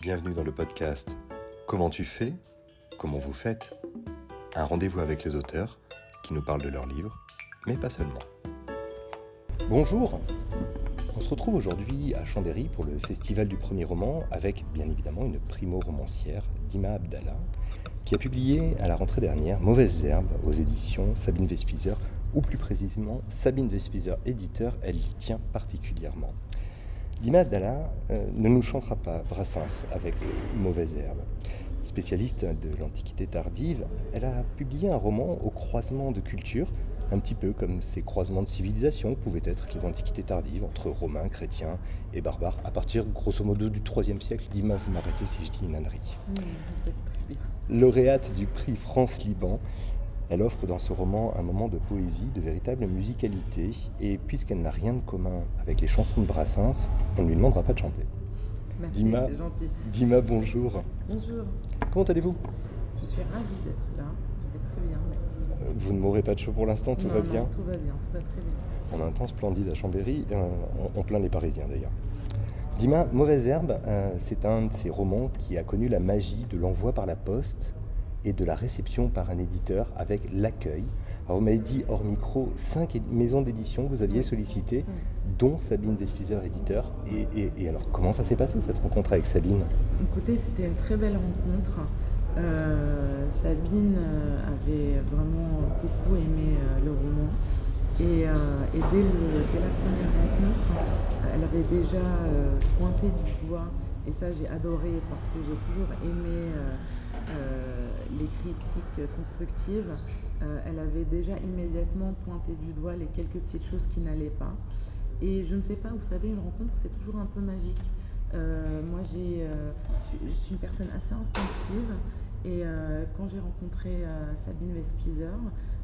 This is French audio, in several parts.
Bienvenue dans le podcast Comment tu fais Comment vous faites Un rendez-vous avec les auteurs qui nous parlent de leurs livres, mais pas seulement. Bonjour On se retrouve aujourd'hui à Chambéry pour le Festival du premier roman avec bien évidemment une primo-romancière, Dima Abdallah, qui a publié à la rentrée dernière Mauvaises herbes aux éditions Sabine Vespizer, ou plus précisément Sabine Vespizer, éditeur, elle y tient particulièrement. Dima Abdallah euh, ne nous chantera pas Brassens avec cette mauvaise herbe. Spécialiste de l'Antiquité tardive, elle a publié un roman au croisement de cultures, un petit peu comme ces croisements de civilisation pouvaient être les Antiquités tardives entre Romains, chrétiens et barbares, à partir grosso modo du IIIe siècle. Dima, vous m'arrêtez si je dis une ânerie. Lauréate du prix France-Liban, elle offre dans ce roman un moment de poésie, de véritable musicalité, et puisqu'elle n'a rien de commun avec les chansons de Brassens, on ne lui demandera pas de chanter. Merci, Dima, c'est gentil. Dima, bonjour. Bonjour, Comment allez-vous? Je suis ravie d'être là. Je vais très bien, merci. Euh, Vous ne mourrez pas de chaud pour l'instant, tout Non, va non, bien Tout va bien, tout va très bien. On a un temps splendide à Chambéry, on, on plaint les Parisiens d'ailleurs. Dima, Mauvaise Herbe, euh, c'est un de ces romans qui a connu la magie de l'envoi par la poste et de la réception par un éditeur avec l'accueil. Alors vous m'avez dit hors micro cinq maisons d'édition que vous aviez sollicitées, dont Sabine Vespizer, éditeur. Et, et- et alors comment ça s'est passé cette rencontre avec Sabine? Écoutez, c'était une très belle rencontre. Euh, Sabine euh, avait vraiment beaucoup aimé euh, le roman. Et, euh, et dès, le- dès la première rencontre, elle avait déjà pointé du doigt, et ça j'ai adoré parce que j'ai toujours aimé euh, les critiques constructives. Euh, elle avait déjà immédiatement pointé du doigt les quelques petites choses qui n'allaient pas. Et je ne sais pas, vous savez, une rencontre c'est toujours un peu magique. Euh, moi, j'ai, euh, je- suis une personne assez instinctive et quand j'ai rencontré Sabine Vespizer,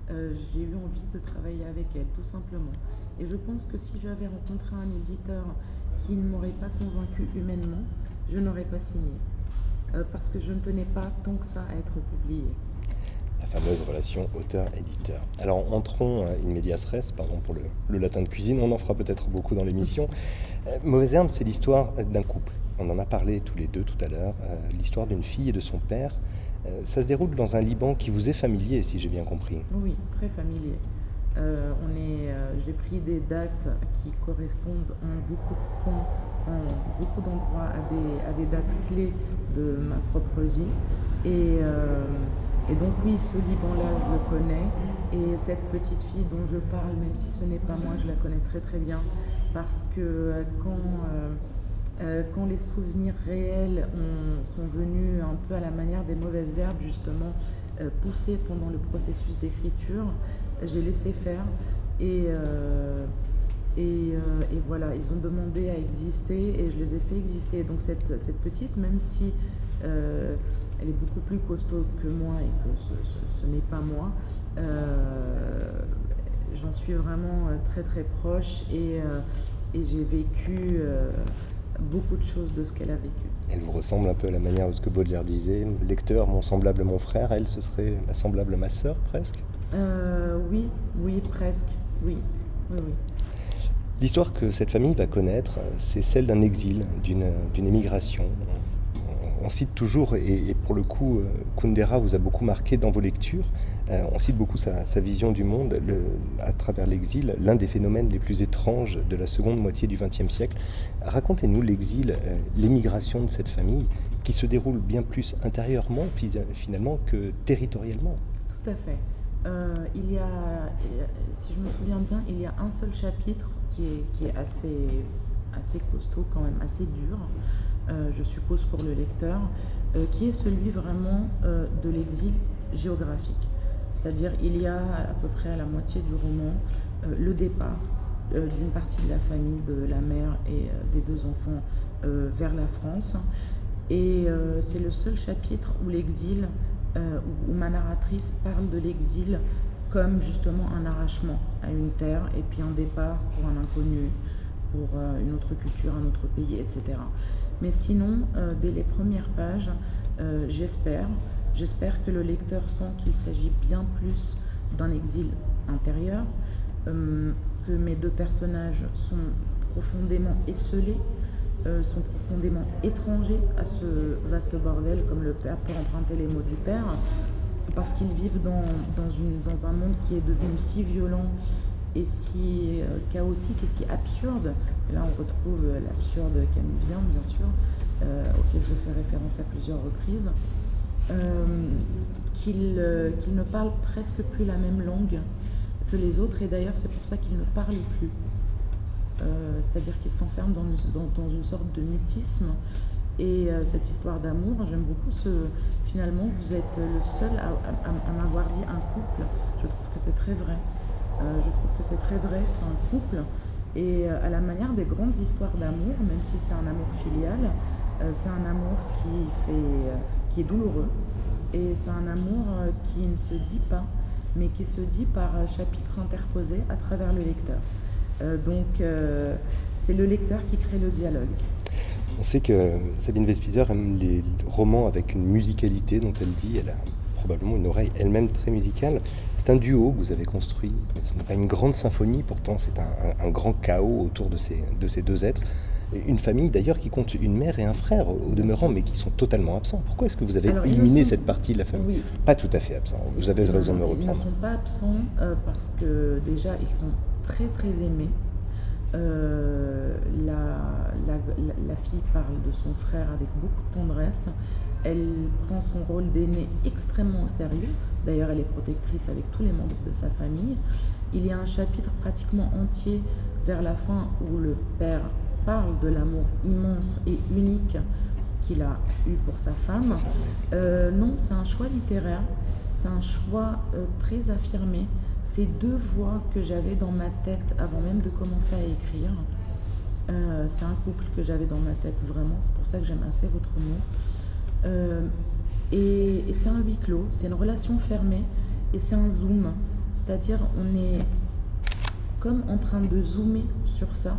j'ai eu envie de travailler avec elle, tout simplement. Et je pense que si j'avais rencontré un éditeur qui ne m'aurait pas convaincu humainement, je n'aurais pas signé. Euh, parce que je ne tenais pas tant que ça à être publié. La fameuse relation auteur-éditeur. Alors entrons euh, in medias res, pardon pour le, le latin de cuisine, on en fera peut-être beaucoup dans l'émission. Euh, Mauvaise herbe, c'est l'histoire d'un couple. On en a parlé tous les deux tout à l'heure, euh, l'histoire d'une fille et de son père. Euh, ça se déroule dans un Liban qui vous est familier, si j'ai bien compris. Oui, très familier. Euh, on est, euh, j'ai pris des dates qui correspondent en beaucoup en beaucoup d'endroits à des, à des dates clés de ma propre vie. Et, euh, et donc oui, ce Liban-là, je le connais. Et cette petite fille dont je parle, même si ce n'est pas moi, je la connais très très bien. Parce que quand, quand les souvenirs réels ont- sont venus un peu à la manière des mauvaises herbes, justement, euh, poussées pendant le processus d'écriture, j'ai laissé faire. Et, euh, euh, et voilà, ils ont demandé à exister et je les ai fait exister. Donc cette, cette petite, même si elle est beaucoup plus costaud que moi et que ce, ce- n'est pas moi, j'en suis vraiment très très proche et, et j'ai vécu beaucoup de choses de ce qu'elle a vécu. Elle vous ressemble un peu à la manière de ce que Baudelaire disait, lecteur, mon semblable mon frère, elle, ce serait la semblable ma sœur presque? Euh, oui, oui, presque, oui, oui, oui. L'histoire que cette famille va connaître, c'est celle d'un exil, d'une émigration. On, cite toujours, et, pour le coup, euh, Kundera vous a beaucoup marqué dans vos lectures, euh, on cite beaucoup sa, vision du monde à travers l'exil, l'un des phénomènes les plus étranges de la seconde moitié du XXe siècle. Racontez-nous l'exil, euh, l'émigration de cette famille, qui se déroule bien plus intérieurement finalement que territorialement. Tout à fait. Il y a, si je me souviens bien, il y a un seul chapitre qui est, assez, costaud, quand même, assez dur, je suppose pour le lecteur, euh, qui est celui vraiment euh, de l'exil géographique. C'est-à-dire, il y a à peu près à la moitié du roman euh, le départ euh, d'une partie de la famille, de la mère et euh, des deux enfants euh, vers la France. Et euh, c'est le seul chapitre où l'exil, euh, où, ma narratrice parle de l'exil comme justement un arrachement à une terre et puis un départ pour un inconnu, pour euh, une autre culture, un autre pays, etc. Mais sinon, euh, dès les premières pages, euh, j'espère, j'espère que le lecteur sent qu'il s'agit bien plus d'un exil intérieur, euh, que mes deux personnages sont profondément esselés sont profondément étrangers à ce vaste bordel, comme le père peut emprunter les mots du père, parce qu'ils vivent dans, dans, un monde qui est devenu si violent et si chaotique et si absurde. Là, on retrouve l'absurde camillien, bien sûr, euh, auquel je fais référence à plusieurs reprises, qu'ils ne parlent presque plus la même langue que les autres, et d'ailleurs, c'est pour ça qu'ils ne parlent plus. Euh, c'est-à-dire qu'il s'enferme dans, une sorte de mutisme. Et euh, cette histoire d'amour, j'aime beaucoup ce. Finalement, vous êtes le seul à, m'avoir dit un couple. Je trouve que c'est très vrai. Euh, je trouve que c'est très vrai, c'est un couple. Et à la manière des grandes histoires d'amour, même si c'est un amour filial, c'est un amour qui, fait, qui est douloureux. Et c'est un amour qui ne se dit pas, mais qui se dit par chapitre interposé à travers le lecteur. Euh, donc, euh, c'est le lecteur qui crée le dialogue. On sait que Sabine Vespizer aime les romans avec une musicalité dont elle dit, elle a probablement une oreille elle-même très musicale. C'est un duo que vous avez construit. Ce n'est pas une grande symphonie, pourtant c'est un, grand chaos autour de ces, de ces deux êtres. Une famille d'ailleurs qui compte une mère et un frère au demeurant, mais qui sont totalement absents. Pourquoi est-ce que vous avez éliminé cette partie de la famille? Pas tout à fait absents. Vous avez raison de me reprendre. Ils ne sont pas absents euh, parce que déjà ils sont très très aimé. Euh, la, la, fille parle de son frère avec beaucoup de tendresse. Elle prend son rôle d'aînée extrêmement au sérieux. D'ailleurs, elle est protectrice avec tous les membres de sa famille. Il y a un chapitre pratiquement entier vers la fin où le père parle de l'amour immense et unique qu'il a eu pour sa femme. Euh, non, c'est un choix littéraire, c'est un choix euh, très affirmé. C'est deux voix que j'avais dans ma tête avant même de commencer à écrire. Euh, c'est un couple que j'avais dans ma tête vraiment, c'est pour ça que j'aime assez votre mot. Et, et c'est un huis clos, c'est une relation fermée et c'est un zoom. C'est-à-dire on est comme en train de zoomer sur ça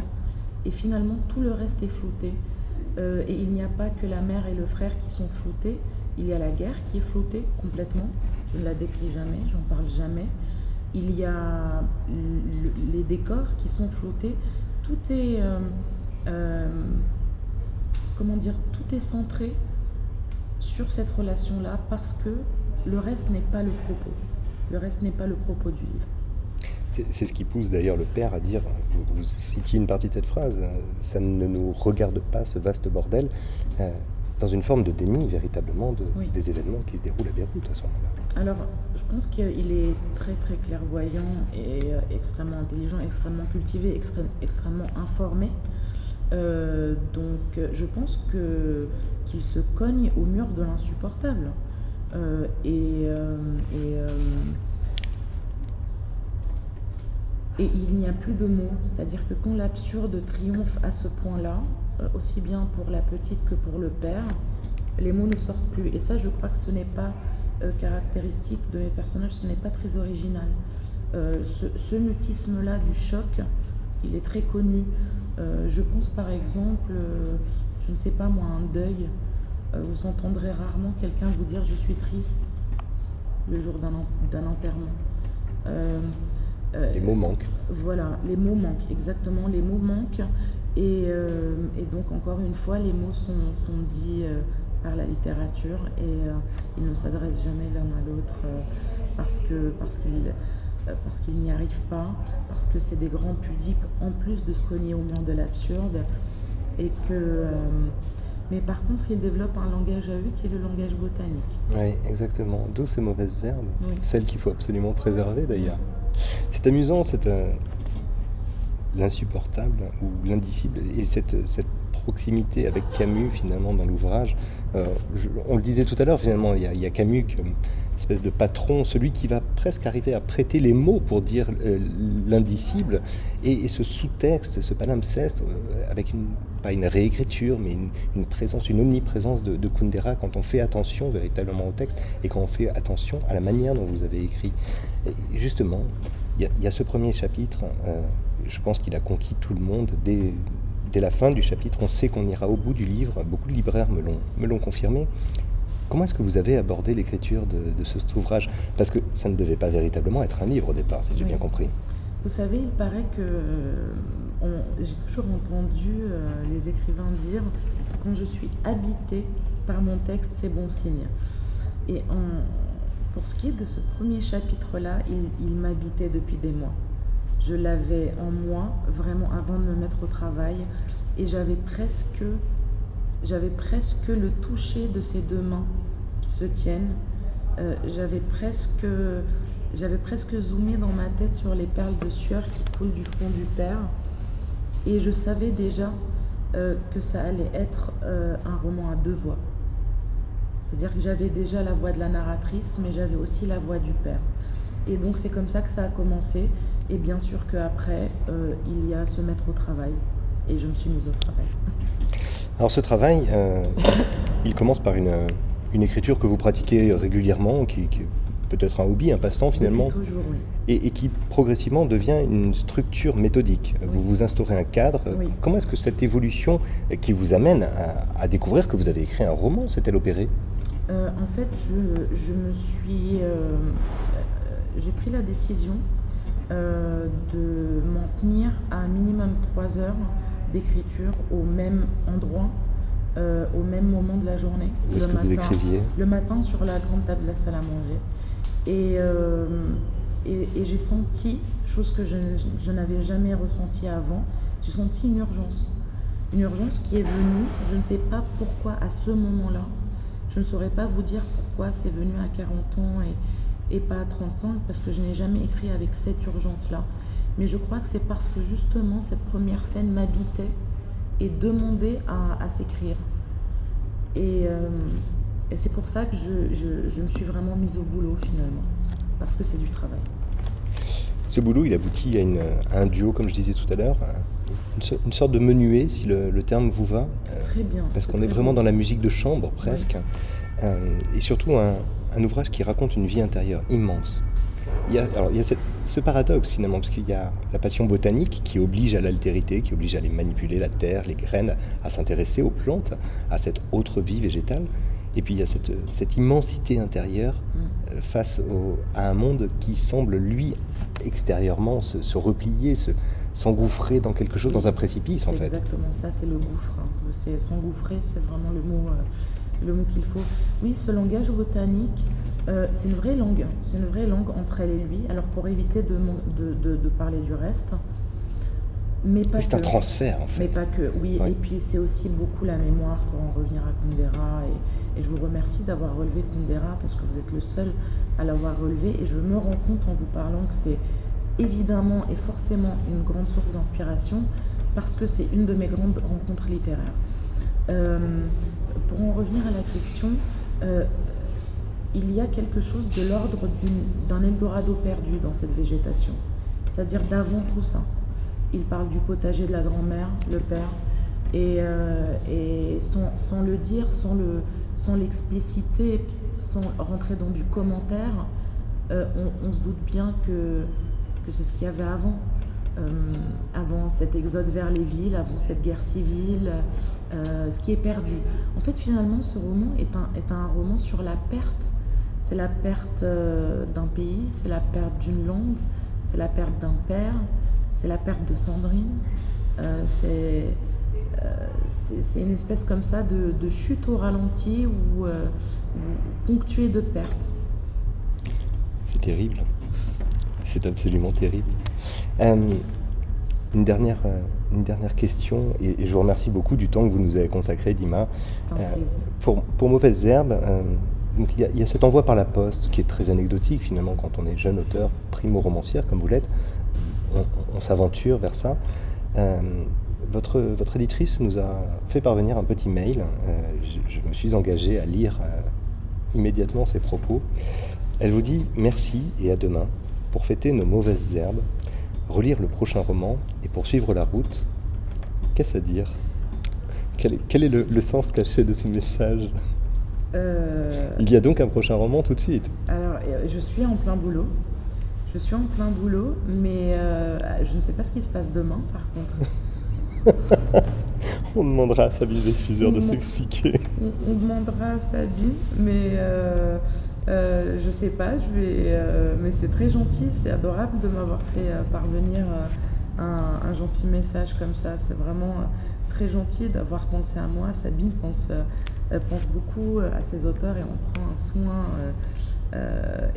et finalement tout le reste est flouté. Euh, et il n'y a pas que la mère et le frère qui sont floutés, il y a la guerre qui est floutée complètement. Je ne la décris jamais, j'en parle jamais. Il y a les décors qui sont floutés. Tout est, euh, euh, comment dire, tout est centré sur cette relation-là parce que le reste n'est pas le propos. Le reste n'est pas le propos du livre. C'est ce qui pousse d'ailleurs le père à dire, vous, citiez une partie de cette phrase, ça ne nous regarde pas ce vaste bordel, euh, dans une forme de déni véritablement de, des événements qui se déroulent à Beyrouth à ce moment-là. Alors, je pense qu'il est très très clairvoyant et euh, extrêmement intelligent, extrêmement cultivé, extrêmement informé. Euh, donc, je pense que qu'il se cogne au mur de l'insupportable. et, et et il n'y a plus de mots, c'est-à-dire que quand l'absurde triomphe à ce point-là, euh, aussi bien pour la petite que pour le père, les mots ne sortent plus. Et ça, je crois que ce n'est pas euh, caractéristique de mes personnages, ce n'est pas très original. Euh, ce, mutisme-là du choc, il est très connu. je pense par exemple, je ne sais pas moi, un deuil. vous entendrez rarement quelqu'un vous dire je suis triste le jour d'un enterrement. Euh, les mots manquent. Voilà, les mots manquent, exactement, les mots manquent. Et, euh, donc, encore une fois, les mots sont, sont dits euh, par la littérature et ils ne s'adressent jamais l'un à l'autre parce parce qu'ils parce qu'ils n'y arrivent pas, parce que c'est des grands pudiques en plus de se cogner au moins de l'absurde. Et que. mais par contre, ils développent un langage à eux qui est le langage botanique. Oui, exactement. D'où ces mauvaises herbes, celles qu'il faut absolument préserver d'ailleurs. C'est amusant, cette, euh, l'insupportable ou l'indicible et cette, proximité avec Camus finalement dans l'ouvrage. Euh, on le disait tout à l'heure, finalement, il y, a, Camus comme espèce de patron, celui qui va presque arriver à prêter les mots pour dire euh, l'indicible, et, ce sous-texte, ce palimpseste, avec une, pas une réécriture, mais une, présence, une omniprésence de, de, Kundera quand on fait attention véritablement au texte et quand on fait attention à la manière dont vous avez écrit. Justement, il y, a ce premier chapitre, euh, je pense qu'il a conquis tout le monde. Dès, la fin du chapitre, on sait qu'on ira au bout du livre. Beaucoup de libraires me l'ont confirmé. Comment est-ce que vous avez abordé l'écriture de, de, cet ouvrage? Parce que ça ne devait pas véritablement être un livre au départ, si j'ai bien compris. Vous savez, il paraît que j'ai toujours entendu les écrivains dire quand je suis habité par mon texte, c'est bon signe. Et pour ce qui est de ce premier chapitre-là, il, m'habitait depuis des mois. Je l'avais en moi vraiment avant de me mettre au travail et j'avais presque, j'avais presque le toucher de ces deux mains qui se tiennent. Euh, j'avais presque, j'avais presque zoomé dans ma tête sur les perles de sueur qui coulent du front du père et je savais déjà euh, que ça allait être euh, un roman à deux voix. C'est-à-dire que j'avais déjà la voix de la narratrice, mais j'avais aussi la voix du père. Et donc c'est comme ça que ça a commencé. Et bien sûr qu'après, il y a se mettre au travail. Et je me suis mise au travail. Alors ce travail, il commence par une, une, écriture que vous pratiquez régulièrement, qui, qui peut-être un hobby, un passe-temps finalement, toujours, oui. et, qui progressivement devient une structure méthodique. Vous vous instaurez un cadre. Comment est-ce que cette évolution qui vous amène à, découvrir que vous avez écrit un roman s'est-elle opérée? Euh, En fait, je, me suis, euh, euh, j'ai pris la décision de m'en tenir à un minimum trois heures d'écriture au même endroit au même moment de la journée. Où est-ce que vous écriviez? Le matin sur la grande table de la salle à manger. Euh, et, et, j'ai senti, chose que je, je n'avais jamais ressentie avant, j'ai senti une urgence. Une urgence qui est venue, je ne sais pas pourquoi à ce moment-là, je ne saurais pas vous dire pourquoi c'est venu à 40 ans et, et pas à 35, parce que je n'ai jamais écrit avec cette urgence-là. Mais je crois que c'est parce que justement cette première scène m'habitait et demandait à, à s'écrire. Et, euh, et c'est pour ça que je, me suis vraiment mise au boulot finalement, parce que c'est du travail. Ce boulot, il aboutit à, un duo, comme je disais tout à l'heure, une, sorte de menuet, si le, terme vous va. Très bien. Parce qu'on est vraiment dans la musique de chambre, presque. Euh, et surtout un, ouvrage qui raconte une vie intérieure immense. Il y a, alors, il y a ce paradoxe finalement, parce qu'il y a la passion botanique qui oblige à l'altérité, qui oblige à aller manipuler la terre, les graines, à s'intéresser aux plantes, à cette autre vie végétale. Et puis il y a cette, cette immensité intérieure mm. euh, face à un monde qui semble, lui, extérieurement, se, replier, se, s'engouffrer dans quelque chose, dans un précipice en fait. Exactement ça, c'est le gouffre. Hein. C'est s'engouffrer, c'est vraiment le mot, euh, le mot qu'il faut. Oui, ce langage botanique, euh, c'est une vraie langue. C'est une vraie langue entre elle et lui. Alors pour éviter de, de, de parler du reste, mais c'est un transfert en fait. Mais pas que, oui. Et puis c'est aussi beaucoup la mémoire pour en revenir à Kundera. Et, je vous remercie d'avoir relevé Kundera parce que vous êtes le seul à l'avoir relevé. Et je me rends compte en vous parlant que c'est évidemment et forcément une grande source d'inspiration parce que c'est une de mes grandes rencontres littéraires. Euh, pour en revenir à la question, euh, il y a quelque chose de l'ordre d'un Eldorado perdu dans cette végétation, c'est-à-dire d'avant tout ça il parle du potager de la grand-mère, le père, et, euh, sans, le dire, sans, le, sans l'expliciter, sans rentrer dans du commentaire, on, se doute bien que, que c'est ce qu'il y avait avant. Euh, avant cet exode vers les villes, avant cette guerre civile, ce qui est perdu. En fait, finalement, ce roman est un, est un roman sur la perte. C'est la perte d'un pays, c'est la perte d'une langue, c'est la perte d'un père, c'est la perte de Sandrine. Euh, euh, c'est une espèce comme ça de, chute au ralenti ou, euh, ponctuée de pertes. C'est terrible. C'est absolument terrible. une, dernière, une dernière question, et, je vous remercie beaucoup du temps que vous nous avez consacré, Dima. pour, pour Mauvaises Herbes, donc il y, a, cet envoi par la poste qui est très anecdotique finalement quand on est jeune auteur, primo-romancière comme vous l'êtes on, s'aventure vers ça. Euh, votre, votre éditrice nous a fait parvenir un petit mail. Euh, je, me suis engagé à lire euh, immédiatement ses propos. Elle vous dit merci et à demain pour fêter nos mauvaises herbes, relire le prochain roman et poursuivre la route. Qu'est-ce à dire? Quel est, le, sens caché de ce message? Il y a donc un prochain roman tout de suite. Alors, je suis en plein boulot. Je suis en plein boulot, mais euh, je ne sais pas ce qui se passe demain, par contre. on demandera à Sabine Desfuseur de s'expliquer. On, demandera à Sabine, mais euh, euh, je sais pas. Je vais, euh, mais c'est très gentil, c'est adorable de m'avoir fait parvenir un, gentil message comme ça. C'est vraiment très gentil d'avoir pensé à moi. Sabine pense, pense beaucoup à ses auteurs et on prend un soin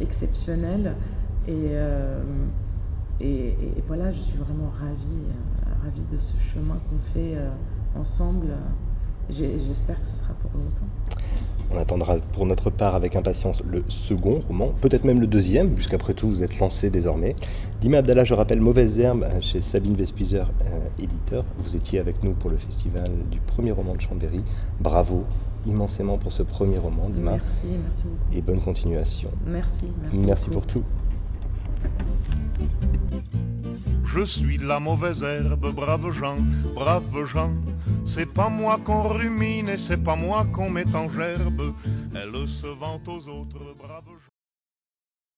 exceptionnel. Et, et, voilà, je suis vraiment ravie, ravie de ce chemin qu'on fait ensemble. J'espère que ce sera pour longtemps. On attendra pour notre part avec impatience le second roman, peut-être même le deuxième, puisqu'après tout vous êtes lancé désormais. Dima Abdallah, je rappelle Mauvaise Herbe chez Sabine Vespizer, euh, éditeur. Vous étiez avec nous pour le festival du premier roman de Chambéry. Bravo immensément pour ce premier roman, Dima. Merci, merci beaucoup. Et bonne continuation. Merci, merci. Merci pour tout. Je suis la mauvaise herbe, brave gens, brave gens. C'est pas moi qu'on rumine et c'est pas moi qu'on met en gerbe. Elle se vante aux autres, braves gens.